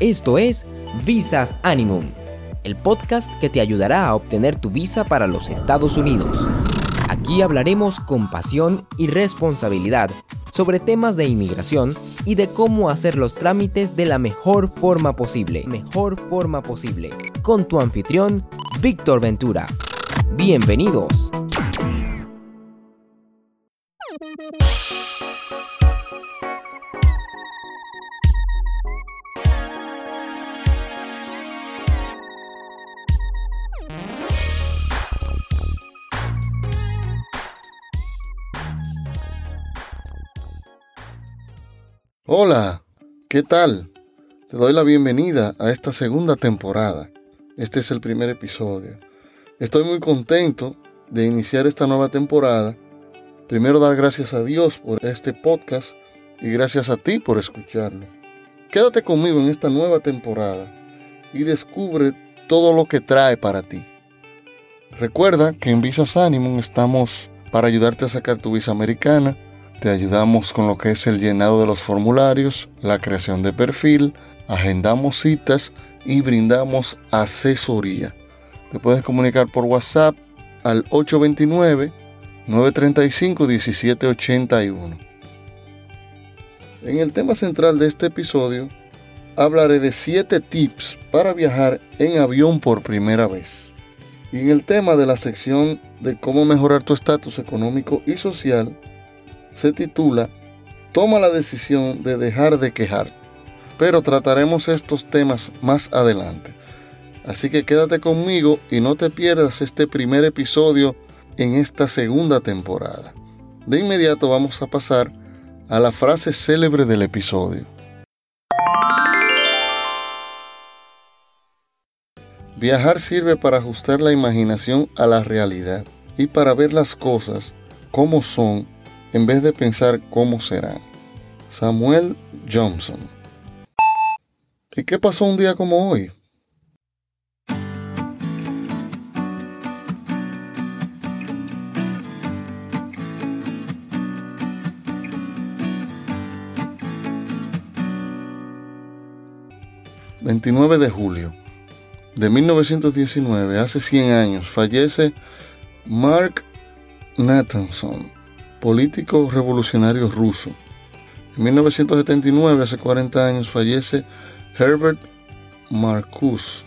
Esto es Visas Animum, el podcast que te ayudará a obtener tu visa para los Estados Unidos. Aquí hablaremos con pasión y responsabilidad sobre temas de inmigración y de cómo hacer los trámites de la mejor forma posible. Mejor forma posible. Con tu anfitrión, Víctor Ventura. Bienvenidos. Hola, ¿qué tal? Te doy la bienvenida a esta segunda temporada. Este es el primer episodio. Estoy muy contento de iniciar esta nueva temporada. Primero dar gracias a Dios por este podcast y gracias a ti por escucharlo. Quédate conmigo en esta nueva temporada y descubre todo lo que trae para ti. Recuerda que en Visas Animum estamos para ayudarte a sacar tu visa americana te ayudamos con lo que es el llenado de los formularios, la creación de perfil, agendamos citas y brindamos asesoría. Te puedes comunicar por WhatsApp al 829-935-1781. En el tema central de este episodio, hablaré de 7 tips para viajar en avión por primera vez. Y en el tema de la sección de cómo mejorar tu estatus económico y social, se titula Toma la decisión de dejar de quejar. Pero trataremos estos temas más adelante. Así que quédate conmigo y no te pierdas este primer episodio en esta segunda temporada. De inmediato vamos a pasar a la frase célebre del episodio. Viajar sirve para ajustar la imaginación a la realidad y para ver las cosas como son en vez de pensar cómo serán. Samuel Johnson. ¿Y qué pasó un día como hoy? ...29 de julio... ...de 1919... ...hace 100 años... ...fallece Mark Nathanson político revolucionario ruso. En 1979, hace 40 años, fallece Herbert Marcuse,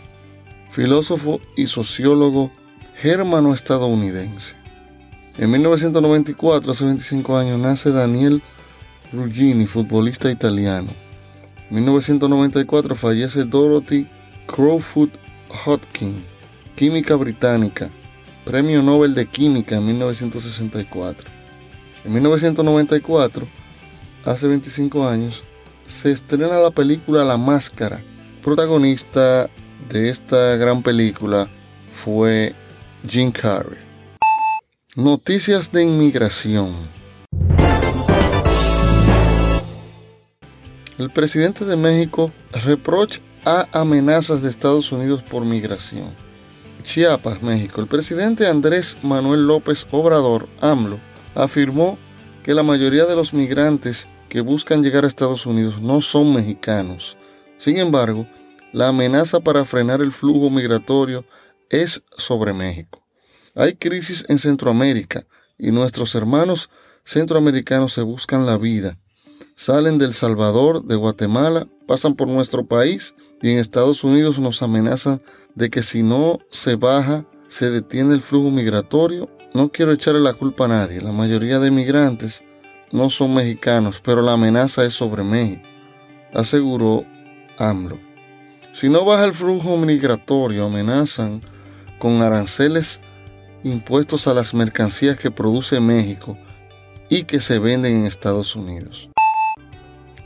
filósofo y sociólogo germano-estadounidense. En 1994, hace 25 años, nace Daniel Ruggini, futbolista italiano. En 1994 fallece Dorothy Crowfoot Hodgkin, química británica, Premio Nobel de Química en 1964. En 1994, hace 25 años, se estrena la película La Máscara. Protagonista de esta gran película fue Jim Carrey. Noticias de inmigración. El presidente de México reprocha a amenazas de Estados Unidos por migración. Chiapas, México. El presidente Andrés Manuel López Obrador, AMLO, afirmó que la mayoría de los migrantes que buscan llegar a Estados Unidos no son mexicanos. Sin embargo, la amenaza para frenar el flujo migratorio es sobre México. Hay crisis en Centroamérica y nuestros hermanos centroamericanos se buscan la vida. Salen del Salvador, de Guatemala, pasan por nuestro país y en Estados Unidos nos amenazan de que si no se baja, se detiene el flujo migratorio no quiero echarle la culpa a nadie. La mayoría de migrantes no son mexicanos, pero la amenaza es sobre México, aseguró AMLO. Si no baja el flujo migratorio, amenazan con aranceles impuestos a las mercancías que produce México y que se venden en Estados Unidos.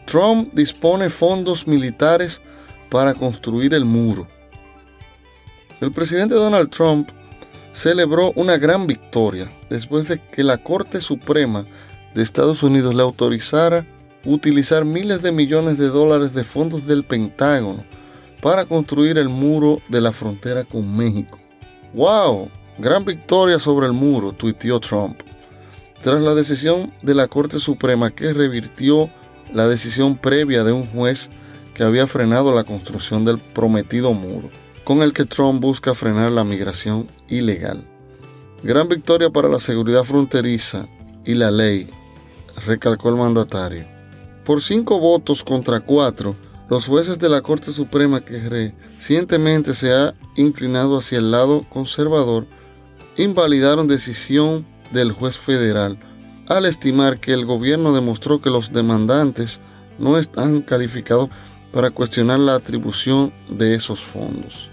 Trump dispone fondos militares para construir el muro. El presidente Donald Trump celebró una gran victoria después de que la Corte Suprema de Estados Unidos le autorizara utilizar miles de millones de dólares de fondos del Pentágono para construir el muro de la frontera con México. ¡Wow! Gran victoria sobre el muro, tuiteó Trump. Tras la decisión de la Corte Suprema que revirtió la decisión previa de un juez que había frenado la construcción del prometido muro, con el que Trump busca frenar la migración ilegal. Gran victoria para la seguridad fronteriza y la ley, recalcó el mandatario. Por cinco votos contra cuatro, los jueces de la Corte Suprema que recientemente se ha inclinado hacia el lado conservador invalidaron decisión del juez federal al estimar que el gobierno demostró que los demandantes no están calificados para cuestionar la atribución de esos fondos.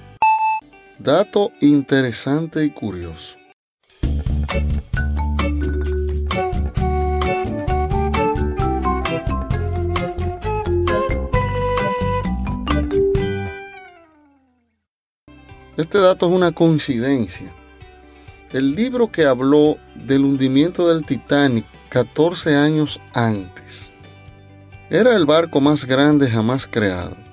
Dato interesante y curioso. Este dato es una coincidencia. El libro que habló del hundimiento del Titanic 14 años antes era el barco más grande jamás creado.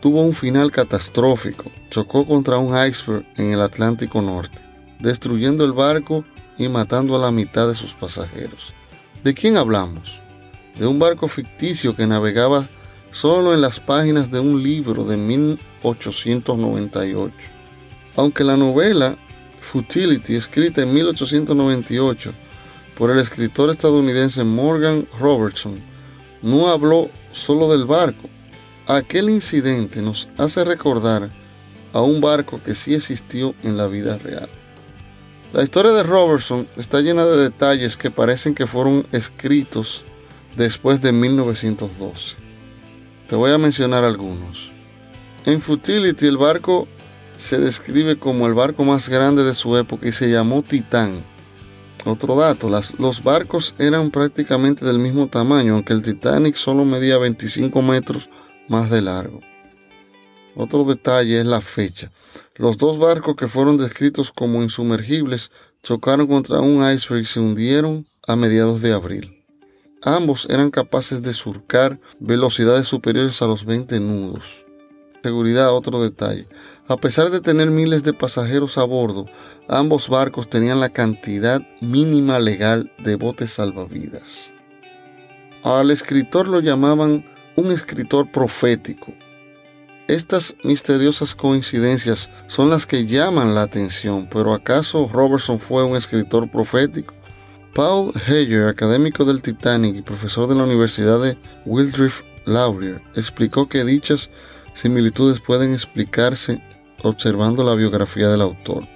Tuvo un final catastrófico. Chocó contra un iceberg en el Atlántico Norte, destruyendo el barco y matando a la mitad de sus pasajeros. ¿De quién hablamos? De un barco ficticio que navegaba solo en las páginas de un libro de 1898. Aunque la novela Futility, escrita en 1898 por el escritor estadounidense Morgan Robertson, no habló solo del barco. Aquel incidente nos hace recordar a un barco que sí existió en la vida real. La historia de Robertson está llena de detalles que parecen que fueron escritos después de 1912. Te voy a mencionar algunos. En Futility el barco se describe como el barco más grande de su época y se llamó Titán. Otro dato, los barcos eran prácticamente del mismo tamaño, aunque el Titanic solo medía 25 metros más de largo. Otro detalle es la fecha. Los dos barcos que fueron descritos como insumergibles chocaron contra un iceberg y se hundieron a mediados de abril. Ambos eran capaces de surcar velocidades superiores a los 20 nudos seguridad otro detalle. A pesar de tener miles de pasajeros a bordo, ambos barcos tenían la cantidad mínima legal de botes salvavidas. Al escritor lo llamaban un escritor profético. Estas misteriosas coincidencias son las que llaman la atención, pero ¿acaso Robertson fue un escritor profético? Paul Heyer, académico del Titanic y profesor de la Universidad de Wildrift Laurier, explicó que dichas similitudes pueden explicarse observando la biografía del autor.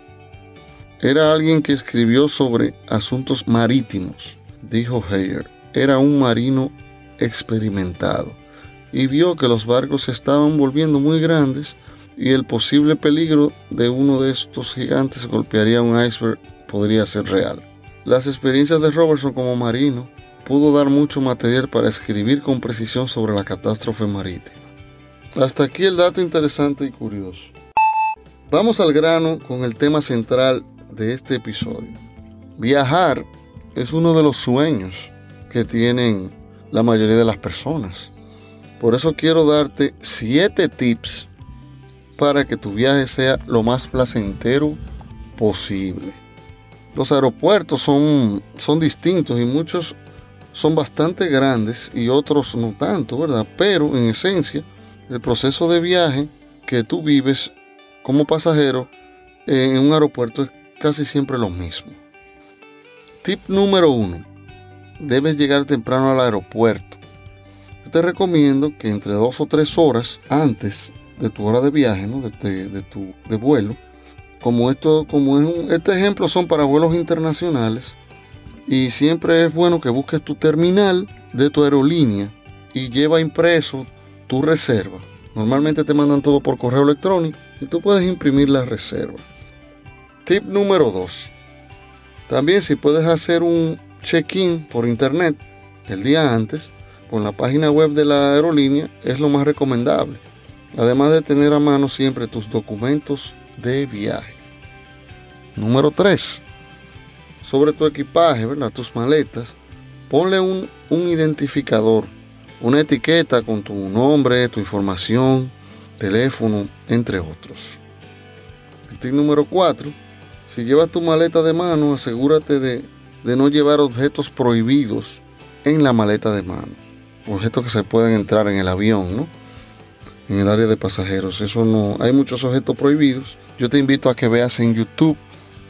Era alguien que escribió sobre asuntos marítimos, dijo Heyer. Era un marino experimentado y vio que los barcos se estaban volviendo muy grandes y el posible peligro de uno de estos gigantes golpearía un iceberg podría ser real. Las experiencias de Robertson como marino pudo dar mucho material para escribir con precisión sobre la catástrofe marítima. Hasta aquí el dato interesante y curioso. Vamos al grano con el tema central de este episodio. Viajar es uno de los sueños que tienen la mayoría de las personas. Por eso quiero darte 7 tips para que tu viaje sea lo más placentero posible. Los aeropuertos son, son distintos y muchos son bastante grandes y otros no tanto, ¿verdad? Pero en esencia el proceso de viaje que tú vives como pasajero en un aeropuerto es casi siempre lo mismo. Tip número uno. Debes llegar temprano al aeropuerto. Yo te recomiendo que entre dos o tres horas antes de tu hora de viaje, de, tu de vuelo, como esto, como es un, este ejemplo son para vuelos internacionales, y siempre es bueno que busques tu terminal de tu aerolínea y lleva impreso tu reserva. Normalmente te mandan todo por correo electrónico y tú puedes imprimir la reserva. Tip número 2. También si puedes hacer un check-in por internet el día antes, con la página web de la aerolínea es lo más recomendable. Además de tener a mano siempre tus documentos de viaje. Número 3. Sobre tu equipaje, ¿verdad? tus maletas, ponle un, un identificador una etiqueta con tu nombre, tu información, teléfono, entre otros. El tip número 4. Si llevas tu maleta de mano, asegúrate de, no llevar objetos prohibidos en la maleta de mano. Objetos que se pueden entrar en el avión, ¿no? en el área de pasajeros. Eso no, hay muchos objetos prohibidos. Yo te invito a que veas en YouTube,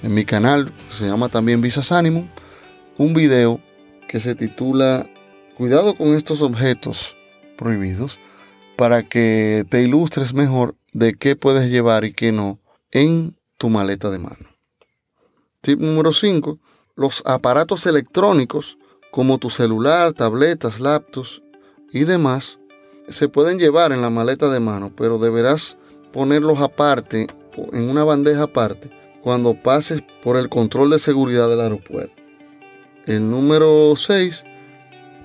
en mi canal, se llama también Visas Animum, un video que se titula Cuidado con estos objetos prohibidos para que te ilustres mejor de qué puedes llevar y qué no en tu maleta de mano. Tip número 5. Los aparatos electrónicos como tu celular, tabletas, laptops y demás se pueden llevar en la maleta de mano, pero deberás ponerlos aparte, en una bandeja aparte, cuando pases por el control de seguridad del aeropuerto. El número 6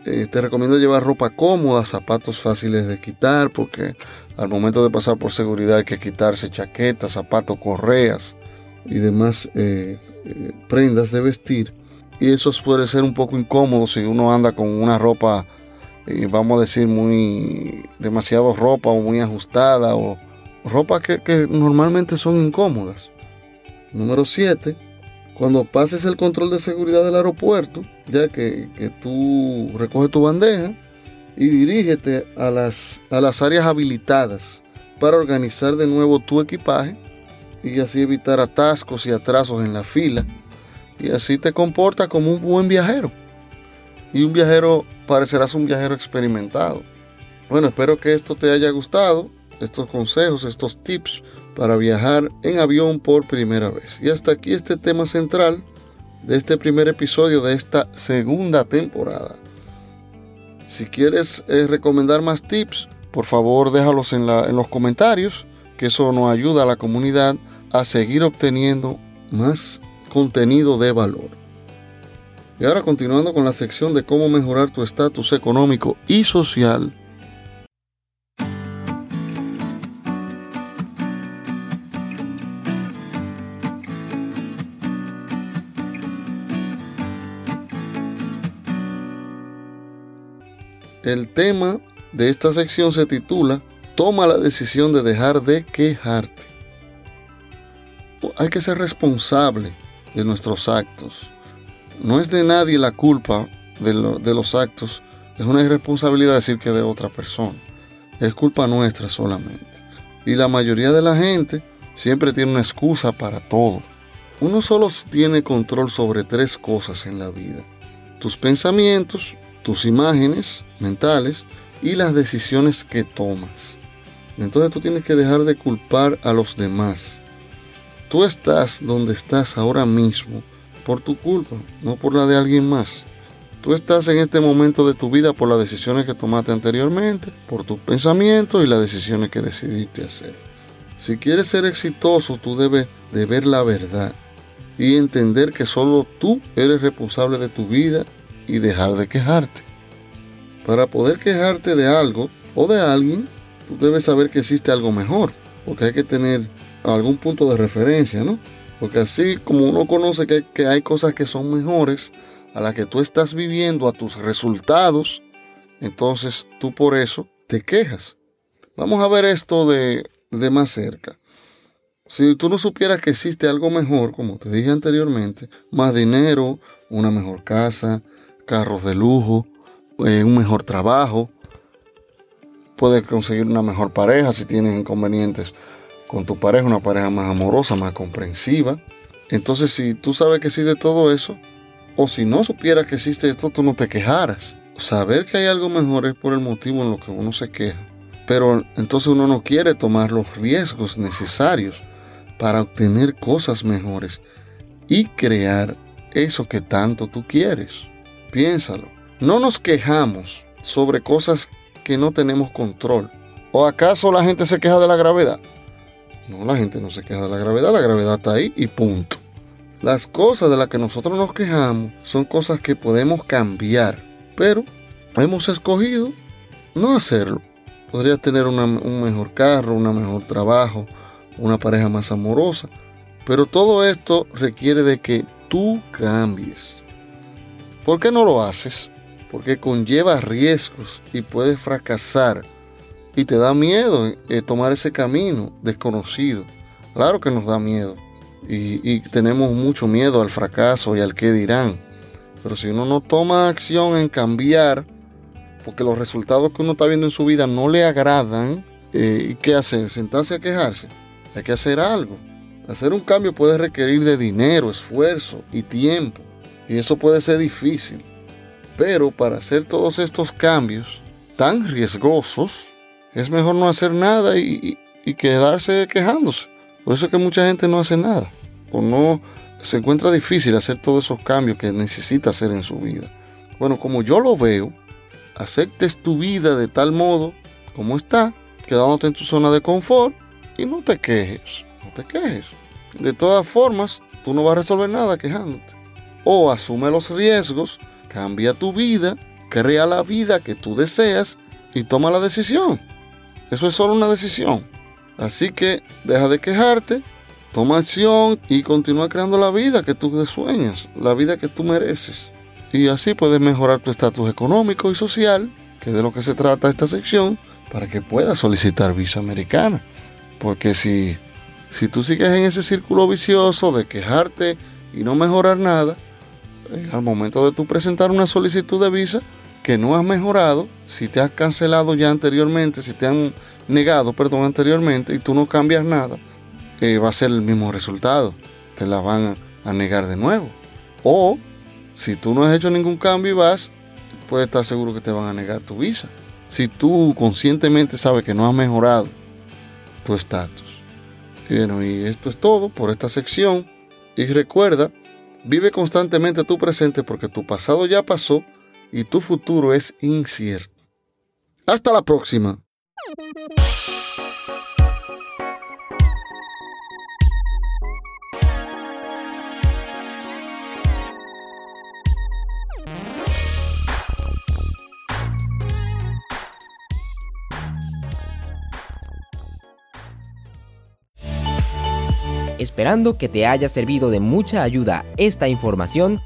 eh, te recomiendo llevar ropa cómoda, zapatos fáciles de quitar, porque al momento de pasar por seguridad hay que quitarse chaquetas, zapatos, correas y demás eh, eh, prendas de vestir. Y eso puede ser un poco incómodo si uno anda con una ropa, vamos a decir, muy demasiado ropa o muy ajustada o ropa que, que normalmente son incómodas. Número 7 cuando pases el control de seguridad del aeropuerto, ya que, tú recoges tu bandeja y dirígete a las, a las áreas habilitadas para organizar de nuevo tu equipaje y así evitar atascos y atrasos en la fila. Y así te comporta como un buen viajero. Y un viajero, parecerás un viajero experimentado. Bueno, espero que esto te haya gustado, estos consejos, estos tips para viajar en avión por primera vez. Y hasta aquí este tema central de este primer episodio de esta segunda temporada. Si quieres eh, recomendar más tips, por favor déjalos en, en los comentarios, que eso nos ayuda a la comunidad a seguir obteniendo más contenido de valor. Y ahora continuando con la sección de cómo mejorar tu estatus económico y social, El tema de esta sección se titula Toma la decisión de dejar de quejarte. Hay que ser responsable de nuestros actos. No es de nadie la culpa de, los actos. Es una irresponsabilidad decir que de otra persona. Es culpa nuestra solamente. Y la mayoría de la gente siempre tiene una excusa para todo. Uno solo tiene control sobre tres cosas en la vida. Tus pensamientos, tus imágenes mentales y las decisiones que tomas. Entonces tú tienes que dejar de culpar a los demás. Tú estás donde estás ahora mismo por tu culpa, no por la de alguien más. Tú estás en este momento de tu vida por las decisiones que tomaste anteriormente, por tus pensamientos y las decisiones que decidiste hacer. Si quieres ser exitoso, tú debes de ver la verdad y entender que solo tú eres responsable de tu vida y dejar de quejarte. Para poder quejarte de algo o de alguien, tú debes saber que existe algo mejor, porque hay que tener algún punto de referencia, ¿no? Porque así como uno conoce que, que hay cosas que son mejores a las que tú estás viviendo, a tus resultados, entonces tú por eso te quejas. Vamos a ver esto de, de más cerca. Si tú no supieras que existe algo mejor, como te dije anteriormente, más dinero, una mejor casa, carros de lujo, eh, un mejor trabajo, puedes conseguir una mejor pareja si tienes inconvenientes con tu pareja, una pareja más amorosa, más comprensiva. Entonces, si tú sabes que existe todo eso, o si no supieras que existe esto, tú no te quejaras. Saber que hay algo mejor es por el motivo en lo que uno se queja. Pero entonces uno no quiere tomar los riesgos necesarios para obtener cosas mejores y crear eso que tanto tú quieres. Piénsalo. No nos quejamos sobre cosas que no tenemos control. ¿O acaso la gente se queja de la gravedad? No, la gente no se queja de la gravedad, la gravedad está ahí y punto. Las cosas de las que nosotros nos quejamos son cosas que podemos cambiar, pero hemos escogido no hacerlo. Podrías tener un mejor carro, un mejor trabajo, una pareja más amorosa, pero todo esto requiere de que tú cambies. ¿Por qué no lo haces? Porque conlleva riesgos y puedes fracasar. Y te da miedo eh, tomar ese camino desconocido. Claro que nos da miedo. Y, tenemos mucho miedo al fracaso y al qué dirán. Pero si uno no toma acción en cambiar, porque los resultados que uno está viendo en su vida no le agradan, Eh, ¿Y qué hacer? ¿Sentarse a quejarse? Hay que hacer algo. Hacer un cambio puede requerir de dinero, esfuerzo y tiempo. Y eso puede ser difícil. Pero para hacer todos estos cambios tan riesgosos, es mejor no hacer nada y, quedarse quejándose. Por eso es que mucha gente no hace nada. O no se encuentra difícil hacer todos esos cambios que necesita hacer en su vida. Bueno, como yo lo veo, aceptes tu vida de tal modo como está, quedándote en tu zona de confort y no te quejes, no te quejes. De todas formas, tú no vas a resolver nada quejándote. O asume los riesgos, cambia tu vida, crea la vida que tú deseas y toma la decisión. Eso es solo una decisión. Así que deja de quejarte, toma acción y continúa creando la vida que tú sueñas, la vida que tú mereces. Y así puedes mejorar tu estatus económico y social, que es de lo que se trata esta sección, para que puedas solicitar visa americana. Porque si, si tú sigues en ese círculo vicioso de quejarte y no mejorar nada, eh, al momento de tú presentar una solicitud de visa que no has mejorado, si te has cancelado ya anteriormente, si te han negado, perdón, anteriormente y tú no cambias nada, eh, va a ser el mismo resultado. Te la van a, negar de nuevo. O si tú no has hecho ningún cambio y vas, puedes estar seguro que te van a negar tu visa. Si tú conscientemente sabes que no has mejorado tu estatus. Bueno, y esto es todo por esta sección. Y recuerda, vive constantemente tu presente porque tu pasado ya pasó y tu futuro es incierto. Hasta la próxima. Esperando que te haya servido de mucha ayuda esta información,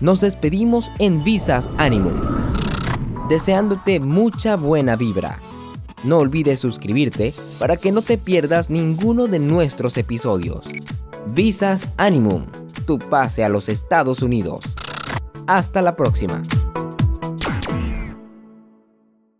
nos despedimos en Visas Animum, deseándote mucha buena vibra. No olvides suscribirte para que no te pierdas ninguno de nuestros episodios. Visas Animum, tu pase a los Estados Unidos. Hasta la próxima.